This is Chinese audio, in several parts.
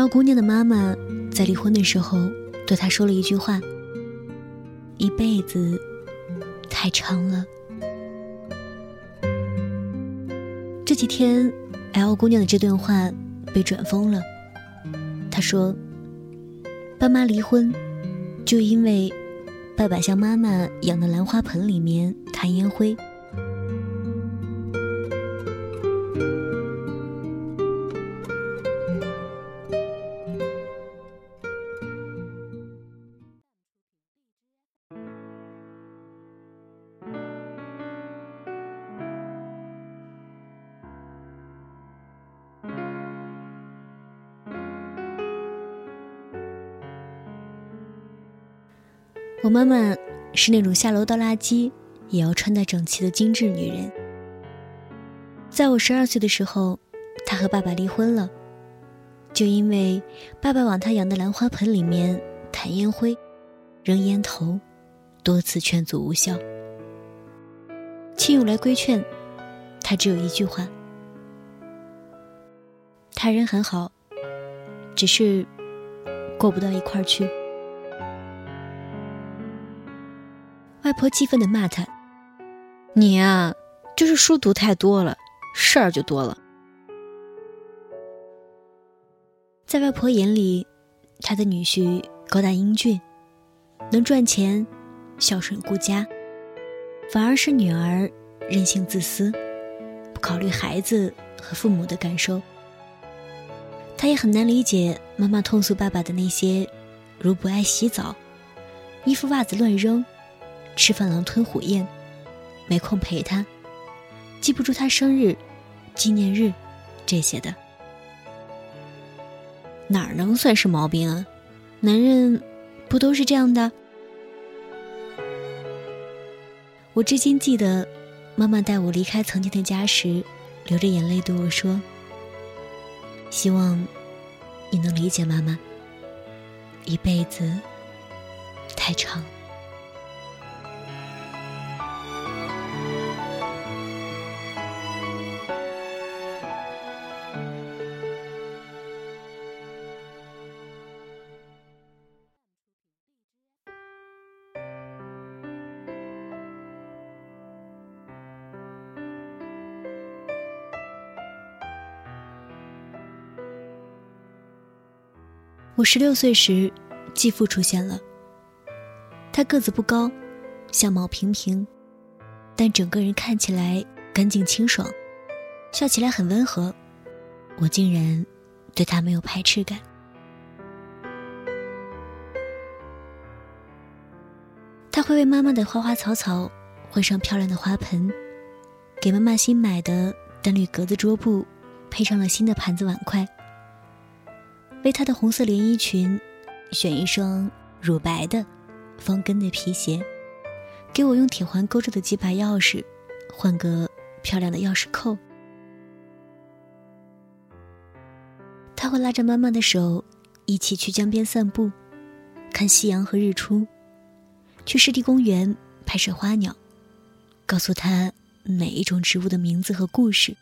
L 姑娘的妈妈在离婚的时候对她说了一句话：“一辈子太长了。”这几天，L 姑娘的这段话被转疯了。她说：“爸妈离婚，就因为爸爸向妈妈养的兰花盆里面弹烟灰。”我妈妈是那种下楼倒垃圾也要穿戴整齐的精致女人。在我十二岁的时候，她和爸爸离婚了，就因为爸爸往她养的兰花盆里面弹烟灰、扔烟头，多次劝阻无效。亲友来规劝，她只有一句话：“他人很好，只是过不到一块儿去。”外婆气愤的骂他：“你呀，就是书读太多了，事儿就多了。”在外婆眼里，她的女婿高大英俊，能赚钱，孝顺顾家，反而是女儿任性自私，不考虑孩子和父母的感受。她也很难理解妈妈痛诉爸爸的那些，如不爱洗澡，衣服袜子乱扔。吃饭狼吞虎咽，没空陪他，记不住他生日、纪念日这些的，哪能算是毛病啊？男人不都是这样的？我至今记得，妈妈带我离开曾经的家时，流着眼泪对我说：“希望你能理解妈妈，一辈子太长。”我十六岁时，继父出现了。他个子不高，相貌平平，但整个人看起来干净清爽，笑起来很温和。我竟然对他没有排斥感。他会为妈妈的花花草草换上漂亮的花盆，给妈妈新买的淡绿格子桌布配上了新的盘子碗筷。为她的红色连衣裙选一双乳白的方跟的皮鞋，给我用铁环勾着的几把钥匙换个漂亮的钥匙扣。他会拉着妈妈的手，一起去江边散步，看夕阳和日出；去湿地公园拍摄花鸟，告诉他每一种植物的名字和故事，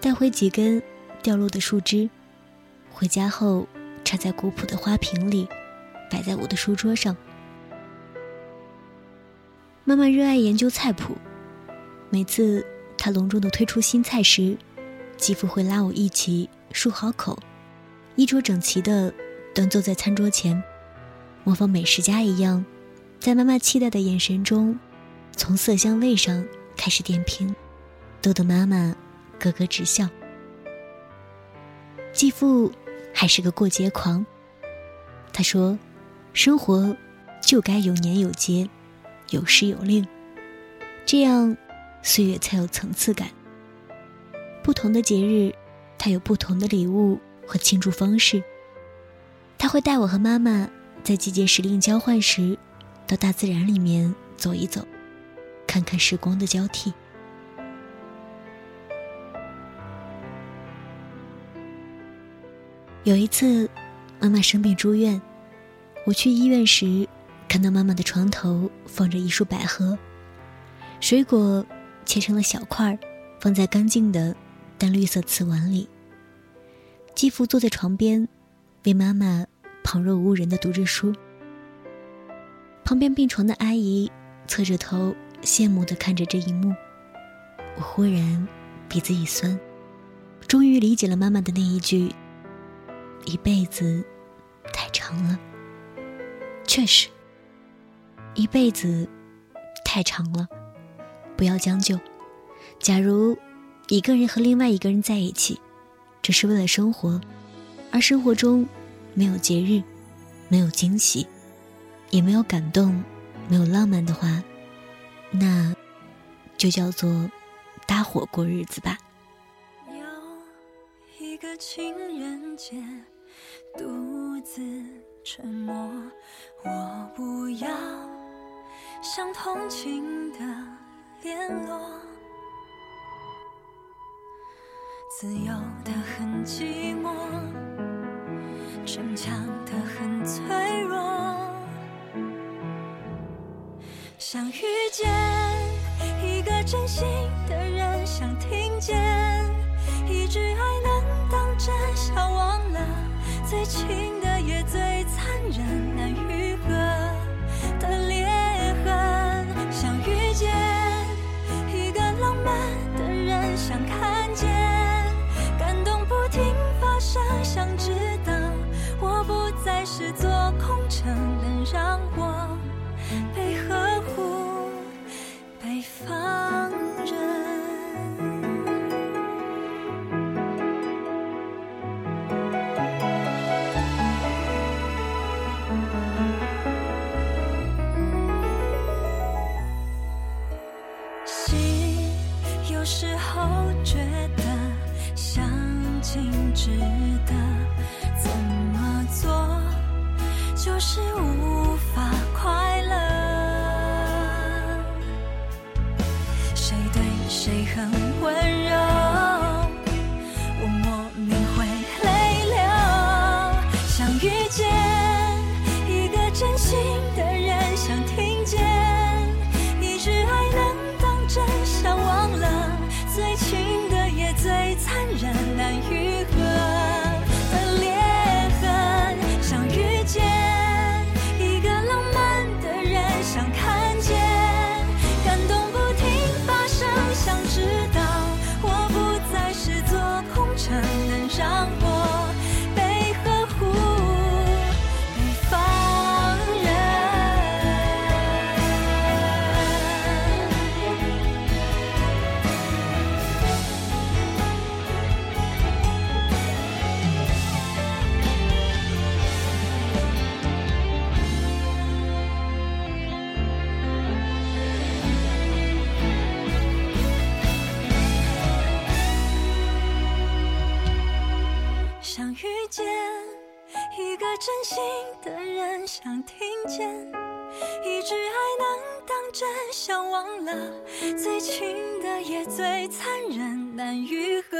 带回几根掉落的树枝。回家后，插在古朴的花瓶里，摆在我的书桌上。妈妈热爱研究菜谱，每次她隆重的推出新菜时，继父会拉我一起漱好口，衣着整齐的端坐在餐桌前，模仿美食家一样，在妈妈期待的眼神中，从色香味上开始点评，逗得妈妈咯咯直笑。继父。还是个过节狂。他说：“生活就该有年有节，有时有令，这样岁月才有层次感。不同的节日，他有不同的礼物和庆祝方式。他会带我和妈妈在季节时令交换时，到大自然里面走一走，看看时光的交替。”有一次，妈妈生病住院，我去医院时，看到妈妈的床头放着一束百合，水果切成了小块儿，放在干净的淡绿色瓷碗里。继父坐在床边，为妈妈旁若无人的读着书。旁边病床的阿姨侧着头，羡慕的看着这一幕。我忽然鼻子一酸，终于理解了妈妈的那一句：“一辈子太长了。”确实，一辈子太长了，不要将就。假如一个人和另外一个人在一起，只是为了生活，而生活中没有节日，没有惊喜，也没有感动，没有浪漫的话，那就叫做搭伙过日子吧。情人节，独自沉默，我不要像同情的联络。自由的很寂寞，逞强的很脆弱。想遇见一个真心的人，想听见一句爱能，最亲的也最残忍，难愈合的裂痕。想遇见一个浪漫的人，想看见感动不停发生。想知道，我不再是座空城，能让我被呵护、被放见个真心的人想听见一句爱能当真，想忘了最亲的也最残忍，难愈合。